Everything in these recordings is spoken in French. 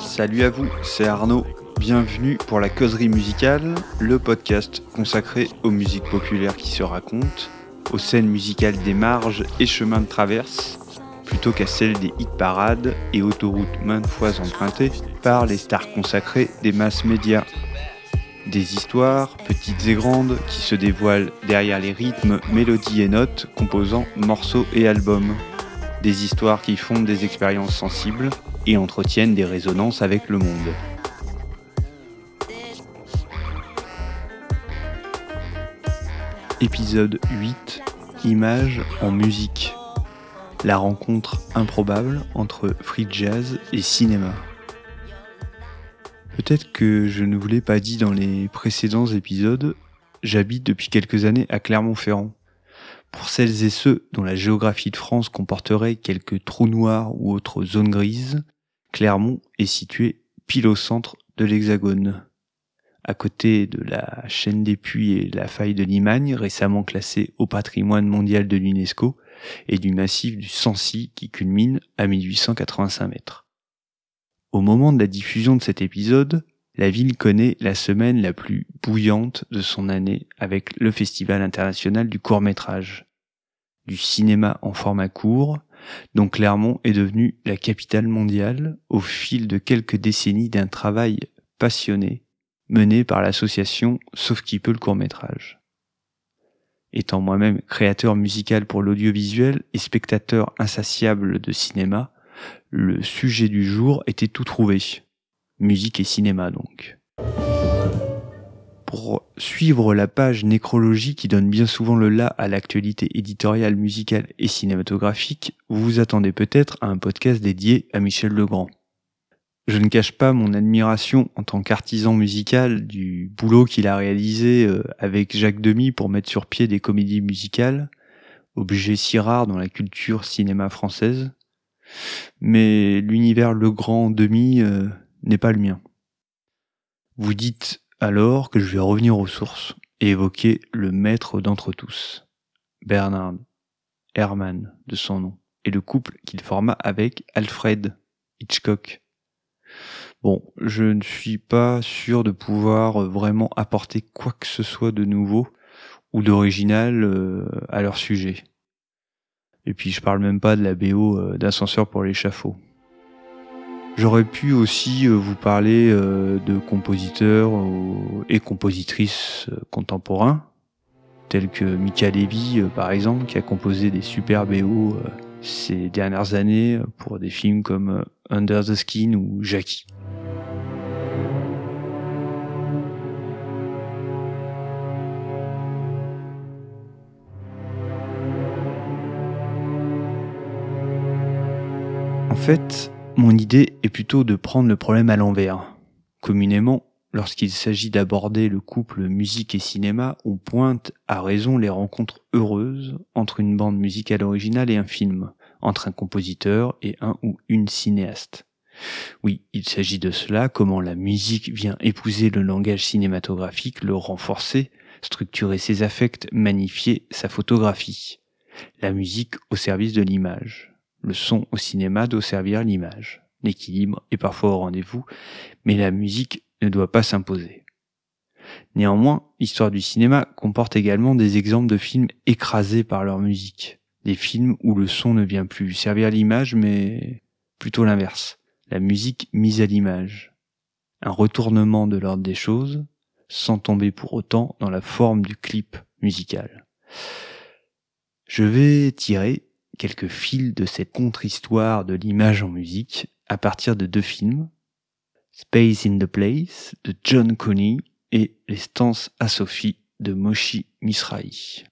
Salut à vous, c'est Arnaud. Bienvenue pour la causerie musicale, le podcast consacré aux musiques populaires qui se racontent, aux scènes musicales des marges et chemins de traverse, plutôt qu'à celles des hit parades et autoroutes maintes fois empruntées par les stars consacrées des masses médias. Des histoires, petites et grandes, qui se dévoilent derrière les rythmes, mélodies et notes composant morceaux et albums. Des histoires qui fondent des expériences sensibles et entretiennent des résonances avec le monde. Épisode 8 Images en musique. La rencontre improbable entre free jazz et cinéma. Peut-être que je ne vous l'ai pas dit dans les précédents épisodes, j'habite depuis quelques années à Clermont-Ferrand. Pour celles et ceux dont la géographie de France comporterait quelques trous noirs ou autres zones grises, Clermont est situé pile au centre de l'Hexagone. À côté de la chaîne des puits et la faille de Limagne, récemment classée au patrimoine mondial de l'UNESCO, et du massif du Sancy qui culmine à 1885 mètres. Au moment de la diffusion de cet épisode, la ville connaît la semaine la plus bouillante de son année avec le Festival international du court métrage, du cinéma en format court, dont Clermont est devenu la capitale mondiale au fil de quelques décennies d'un travail passionné mené par l'association Sauf qui peut le court métrage. Étant moi-même créateur musical pour l'audiovisuel et spectateur insatiable de cinéma, le sujet du jour était tout trouvé. Musique et cinéma donc. Pour suivre la page nécrologie qui donne bien souvent le là à l'actualité éditoriale, musicale et cinématographique, vous vous attendez peut-être à un podcast dédié à Michel Legrand. Je ne cache pas mon admiration en tant qu'artisan musical du boulot qu'il a réalisé euh, avec Jacques Demy pour mettre sur pied des comédies musicales, objet si rare dans la culture cinéma française. Mais l'univers Legrand Demy euh, n'est pas le mien. Vous dites alors que je vais revenir aux sources et évoquer le maître d'entre tous, Bernard Herrmann de son nom, et le couple qu'il forma avec Alfred Hitchcock. Bon, je ne suis pas sûr de pouvoir vraiment apporter quoi que ce soit de nouveau ou d'original euh, à leur sujet. Et puis je parle même pas de la BO euh, d'ascenseur pour l'échafaud. J'aurais pu aussi euh, vous parler euh, de compositeurs et compositrices contemporains, tels que Mika Levy par exemple, qui a composé des super BO ces dernières années pour des films comme Under the Skin ou Jackie. Fait, mon idée est plutôt de prendre le problème à l'envers. Communément, lorsqu'il s'agit d'aborder le couple musique et cinéma, on pointe à raison les rencontres heureuses entre une bande musicale originale et un film, entre un compositeur et un ou une cinéaste. Oui, il s'agit de cela, comment la musique vient épouser le langage cinématographique, le renforcer, structurer ses affects, magnifier sa photographie. La musique au service de l'image. Le son au cinéma doit servir l'image. L'équilibre est parfois au rendez-vous, mais la musique ne doit pas s'imposer. Néanmoins, l'histoire du cinéma comporte également des exemples de films écrasés par leur musique. Des films où le son ne vient plus servir l'image, mais plutôt l'inverse. La musique mise à l'image. Un retournement de l'ordre des choses, sans tomber pour autant dans la forme du clip musical. Je vais tirer quelques fils de cette contre-histoire de l'image en musique à partir de deux films, Space in the Place de John Coney et Les stances à Sophie de Moshi Misrahi.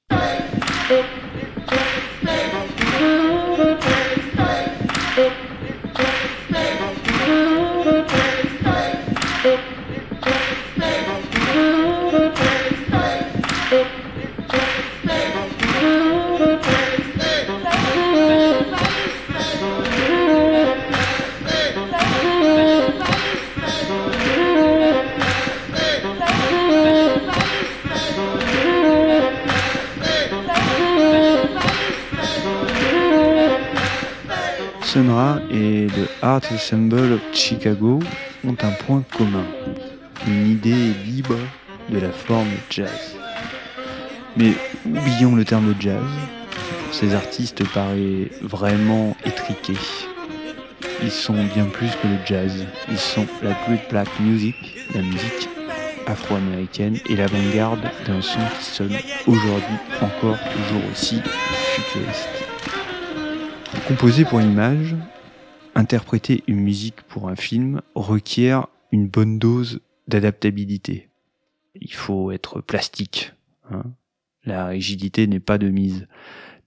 Art Ensemble of Chicago ont un point commun, une idée libre de la forme jazz. Mais oublions le terme jazz, qui pour ces artistes paraît vraiment étriqué. Ils sont bien plus que le jazz, ils sont la Great Black Music, la musique afro-américaine et l'avant-garde d'un son qui sonne aujourd'hui encore toujours aussi futuriste. Composer pour une image, interpréter une musique pour un film requiert une bonne dose d'adaptabilité. Il faut être plastique. Hein. La rigidité n'est pas de mise.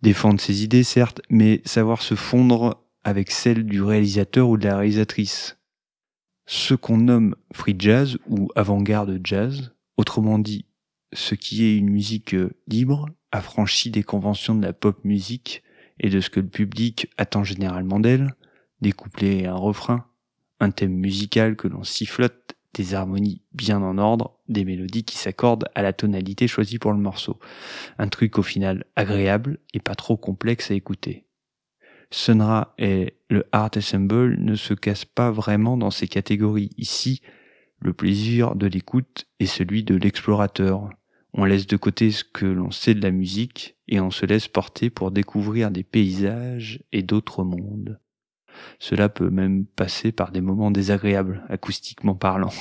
Défendre ses idées, certes, mais savoir se fondre avec celle du réalisateur ou de la réalisatrice. Ce qu'on nomme free jazz ou avant-garde jazz, autrement dit, ce qui est une musique libre, affranchie des conventions de la pop musique et de ce que le public attend généralement d'elle, des couplets et un refrain, un thème musical que l'on sifflote, des harmonies bien en ordre, des mélodies qui s'accordent à la tonalité choisie pour le morceau. Un truc au final agréable et pas trop complexe à écouter. Sunra et le Art Ensemble ne se cassent pas vraiment dans ces catégories. Ici, le plaisir de l'écoute est celui de l'explorateur. On laisse de côté ce que l'on sait de la musique et on se laisse porter pour découvrir des paysages et d'autres mondes. Cela peut même passer par des moments désagréables, acoustiquement parlant.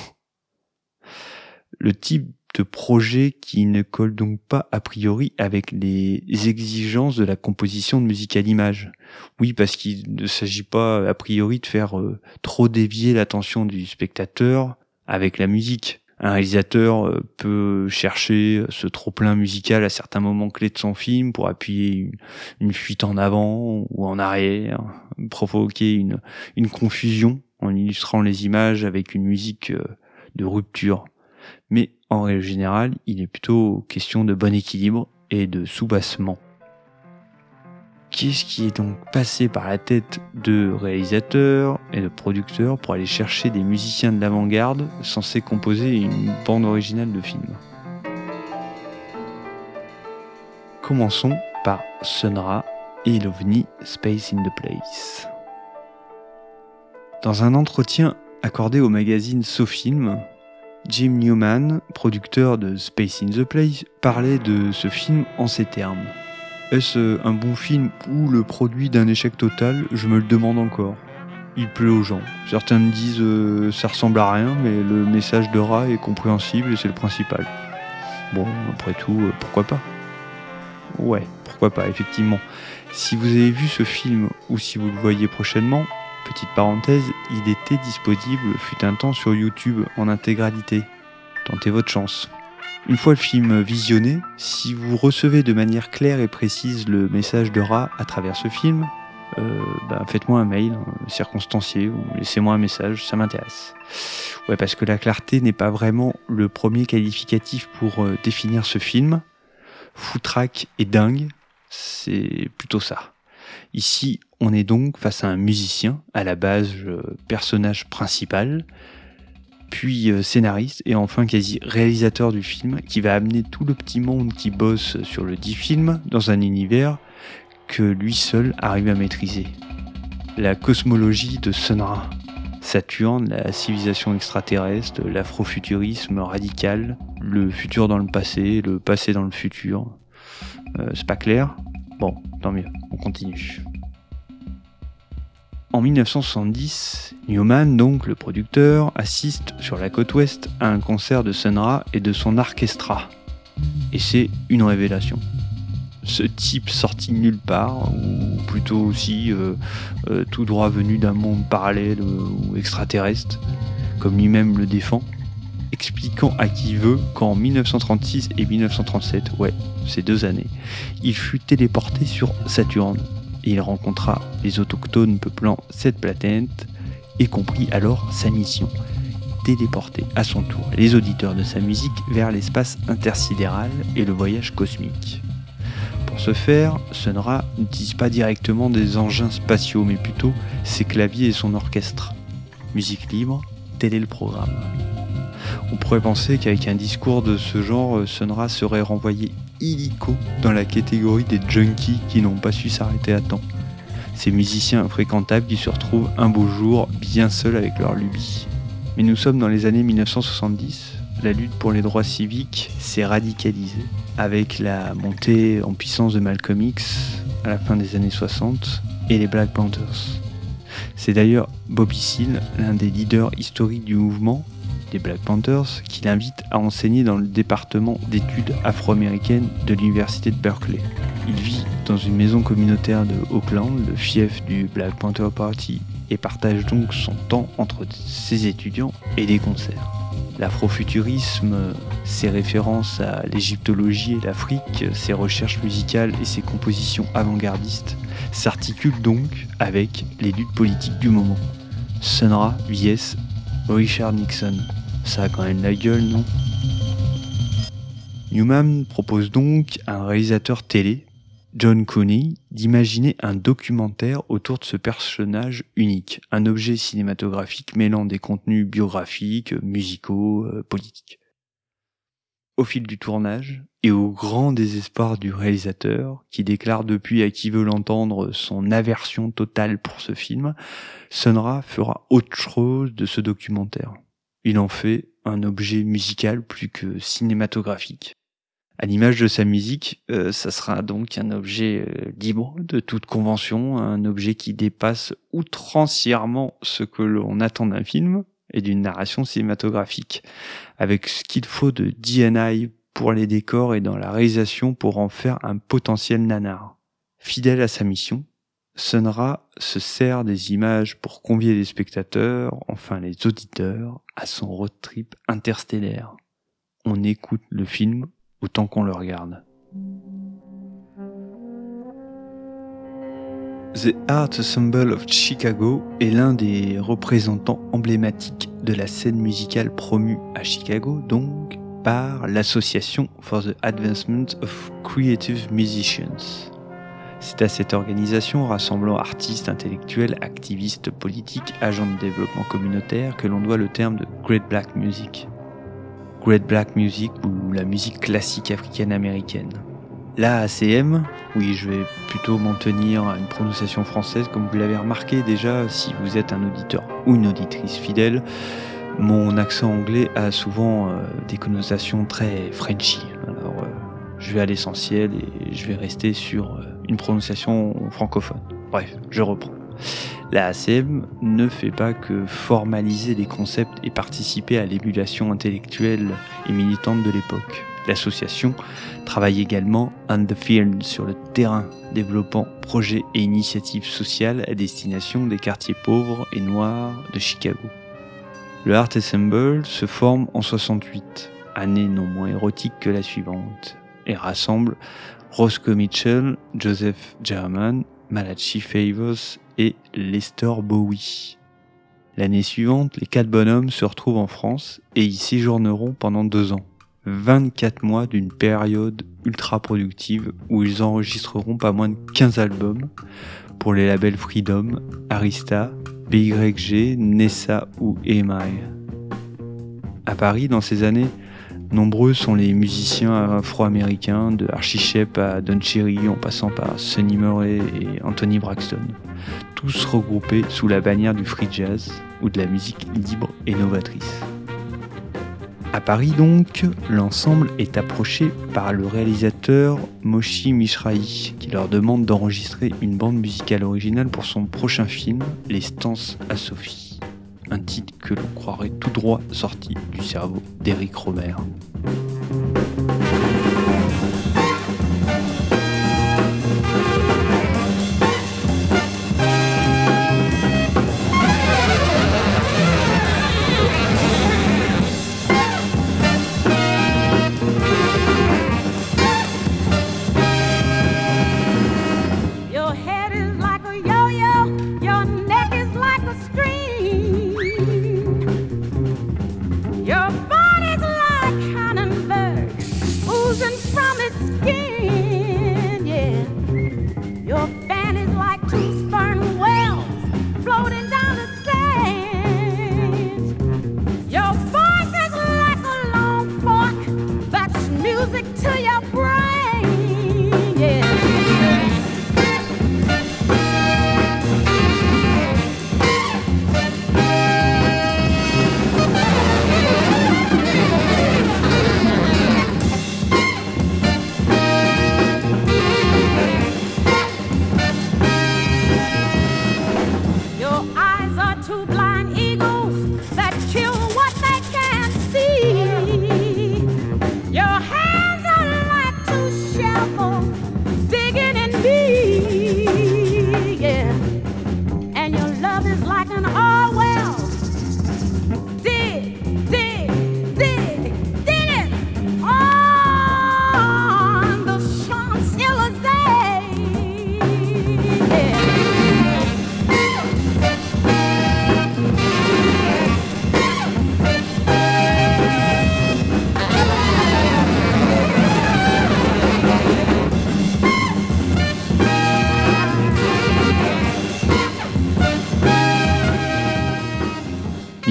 Le type de projet qui ne colle donc pas a priori avec les exigences de la composition de musique à l'image. Oui, parce qu'il ne s'agit pas a priori de faire euh, trop dévier l'attention du spectateur avec la musique. Un réalisateur euh, peut chercher ce trop-plein musical à certains moments clés de son film pour appuyer une, fuite en avant ou en arrière, provoquer une, une confusion en illustrant les images avec une musique euh, de rupture. Mais en règle générale, il est plutôt question de bon équilibre et de soubassement. Qu'est-ce qui est donc passé par la tête de réalisateurs et de producteurs pour aller chercher des musiciens de l'avant-garde censés composer une bande originale de film? Commençons par Sunra et l'OVNI Space in the Place. Dans un entretien accordé au magazine SoFilm, Jim Newman, producteur de Space in the Place, parlait de ce film en ces termes. Est-ce un bon film ou le produit d'un échec total? Je me le demande encore. Il plaît aux gens. Certains me disent euh, ça ressemble à rien, mais le message de Ra est compréhensible et c'est le principal. Bon, après tout, euh, pourquoi pas? Ouais, pourquoi pas, effectivement. Si vous avez vu ce film ou si vous le voyez prochainement, Petite parenthèse, il était disponible fut un temps sur YouTube en intégralité. Tentez votre chance. Une fois le film visionné, si vous recevez de manière claire et précise le message de Ra à travers ce film, euh, bah, faites-moi un mail euh, circonstancié ou laissez-moi un message, ça m'intéresse. Ouais, parce que la clarté n'est pas vraiment le premier qualificatif pour euh, définir ce film. Foutraque et dingue, c'est plutôt ça. Ici, on est donc face à un musicien, à la base euh, personnage principal, puis euh, scénariste et enfin quasi réalisateur du film, qui va amener tout le petit monde qui bosse sur le dit film dans un univers que lui seul arrive à maîtriser. La cosmologie de Sunra, Saturne, la civilisation extraterrestre, l'afrofuturisme radical, le futur dans le passé, le passé dans le futur. Euh, c'est pas clair? Bon, tant mieux, on continue. En 1970, Newman, donc le producteur, assiste sur la côte ouest à un concert de Sun Ra et de son orchestra. Et c'est une révélation. Ce type sorti nulle part, ou plutôt aussi euh, euh, tout droit venu d'un monde parallèle ou extraterrestre, comme lui-même le défend, expliquant à qui veut qu'en 1936 et 1937, ouais, ces deux années, il fut téléporté sur Saturne il rencontra les autochtones peuplant cette planète et comprit alors sa mission téléporter à son tour les auditeurs de sa musique vers l'espace intersidéral et le voyage cosmique. Pour ce faire, Sunra n'utilise pas directement des engins spatiaux, mais plutôt ses claviers et son orchestre. Musique libre, tel est le programme. On pourrait penser qu'avec un discours de ce genre, Sunra serait renvoyé illico dans la catégorie des junkies qui n'ont pas su s'arrêter à temps. Ces musiciens infréquentables qui se retrouvent un beau jour bien seuls avec leur lubie. Mais nous sommes dans les années 1970. La lutte pour les droits civiques s'est radicalisée avec la montée en puissance de Malcolm X à la fin des années 60 et les Black Panthers. C'est d'ailleurs Bobby Seale, l'un des leaders historiques du mouvement, Black Panthers, qui l'invite à enseigner dans le département d'études afro-américaines de l'université de Berkeley. Il vit dans une maison communautaire de Oakland, le fief du Black Panther Party, et partage donc son temps entre ses étudiants et des concerts. L'afrofuturisme, ses références à l'égyptologie et l'Afrique, ses recherches musicales et ses compositions avant-gardistes s'articulent donc avec les luttes politiques du moment. Sun vs Richard Nixon. Ça a quand même la gueule, non? Newman propose donc à un réalisateur télé, John Cooney, d'imaginer un documentaire autour de ce personnage unique, un objet cinématographique mêlant des contenus biographiques, musicaux, euh, politiques. Au fil du tournage, et au grand désespoir du réalisateur, qui déclare depuis à qui veut l'entendre son aversion totale pour ce film, Sonra fera autre chose de ce documentaire. Il en fait un objet musical plus que cinématographique. À l'image de sa musique, euh, ça sera donc un objet euh, libre de toute convention, un objet qui dépasse outrancièrement ce que l'on attend d'un film et d'une narration cinématographique, avec ce qu'il faut de DNI pour les décors et dans la réalisation pour en faire un potentiel nanar. Fidèle à sa mission, Sunra se sert des images pour convier les spectateurs, enfin les auditeurs, à son road trip interstellaire. On écoute le film autant qu'on le regarde. The Art Ensemble of Chicago est l'un des représentants emblématiques de la scène musicale promue à Chicago, donc par l'Association for the Advancement of Creative Musicians. C'est à cette organisation rassemblant artistes, intellectuels, activistes politiques, agents de développement communautaire que l'on doit le terme de Great Black Music. Great Black Music ou la musique classique africaine-américaine. La ACM, oui, je vais plutôt m'en tenir à une prononciation française comme vous l'avez remarqué déjà si vous êtes un auditeur ou une auditrice fidèle. Mon accent anglais a souvent euh, des connotations très Frenchy. Alors, euh, je vais à l'essentiel et je vais rester sur euh, une prononciation francophone. Bref, je reprends. La ACM ne fait pas que formaliser des concepts et participer à l'émulation intellectuelle et militante de l'époque. L'association travaille également on the field sur le terrain, développant projets et initiatives sociales à destination des quartiers pauvres et noirs de Chicago. Le Art Assemble se forme en 68, année non moins érotique que la suivante, et rassemble Roscoe Mitchell, Joseph German, Malachi Favors et Lester Bowie. L'année suivante, les quatre bonhommes se retrouvent en France et y séjourneront pendant deux ans. 24 mois d'une période ultra productive où ils enregistreront pas moins de 15 albums pour les labels Freedom, Arista, BYG, Nessa ou EMI. À Paris, dans ces années, Nombreux sont les musiciens afro-américains, de Archie Shepp à Don Cherry, en passant par Sonny Murray et Anthony Braxton, tous regroupés sous la bannière du free jazz ou de la musique libre et novatrice. À Paris donc, l'ensemble est approché par le réalisateur Moshi Mishrahi, qui leur demande d'enregistrer une bande musicale originale pour son prochain film, Les Stances à Sophie un titre que l'on croirait tout droit sorti du cerveau d'Éric Romer.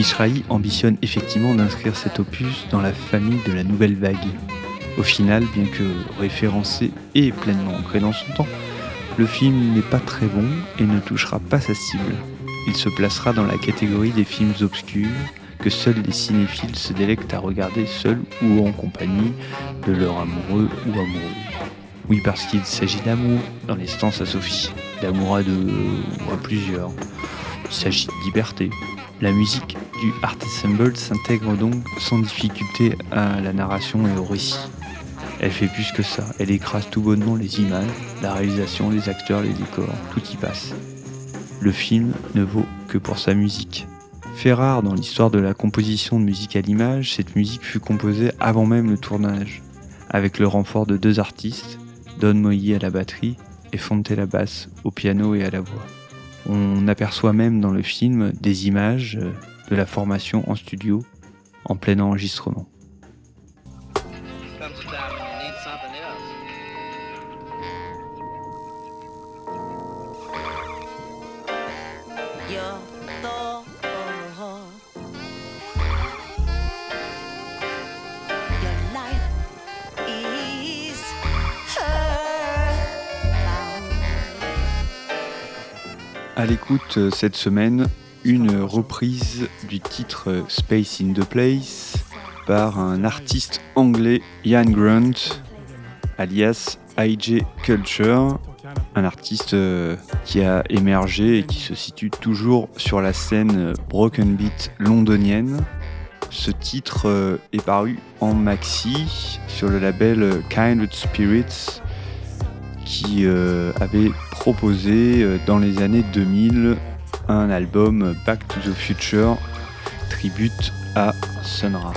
Mishrahi ambitionne effectivement d'inscrire cet opus dans la famille de la nouvelle vague. Au final, bien que référencé et pleinement ancré dans son temps, le film n'est pas très bon et ne touchera pas sa cible. Il se placera dans la catégorie des films obscurs que seuls les cinéphiles se délectent à regarder seuls ou en compagnie de leur amoureux ou amoureuse. Oui, parce qu'il s'agit d'amour dans les stances à Sophie, d'amour à deux ou à plusieurs. Il s'agit de liberté. La musique du Art Assemble s'intègre donc sans difficulté à la narration et au récit. Elle fait plus que ça, elle écrase tout bonnement les images, la réalisation, les acteurs, les décors, tout y passe. Le film ne vaut que pour sa musique. Fait rare dans l'histoire de la composition de musique à l'image, cette musique fut composée avant même le tournage, avec le renfort de deux artistes, Don Moyi à la batterie et Fonte la basse au piano et à la voix. On aperçoit même dans le film des images de la formation en studio en plein enregistrement. À l'écoute euh, cette semaine, une reprise du titre Space in the Place par un artiste anglais, Ian Grant, alias IJ Culture, un artiste euh, qui a émergé et qui se situe toujours sur la scène broken beat londonienne. Ce titre euh, est paru en maxi sur le label Kindred Spirits qui euh, avait proposé euh, dans les années 2000 un album Back to the Future tribute à Sun Ra.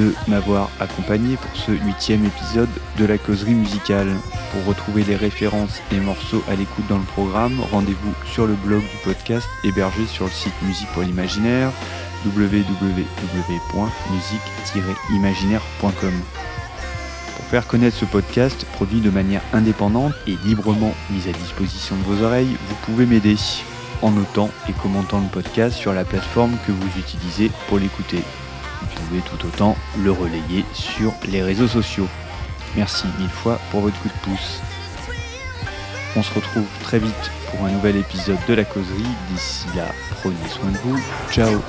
De m'avoir accompagné pour ce huitième épisode de la causerie musicale. Pour retrouver les références et morceaux à l'écoute dans le programme, rendez-vous sur le blog du podcast hébergé sur le site Musique pour l'imaginaire www.musique-imaginaire.com. Pour faire connaître ce podcast, produit de manière indépendante et librement mis à disposition de vos oreilles, vous pouvez m'aider en notant et commentant le podcast sur la plateforme que vous utilisez pour l'écouter. Vous pouvez tout autant le relayer sur les réseaux sociaux. Merci mille fois pour votre coup de pouce. On se retrouve très vite pour un nouvel épisode de la causerie. D'ici là, prenez soin de vous. Ciao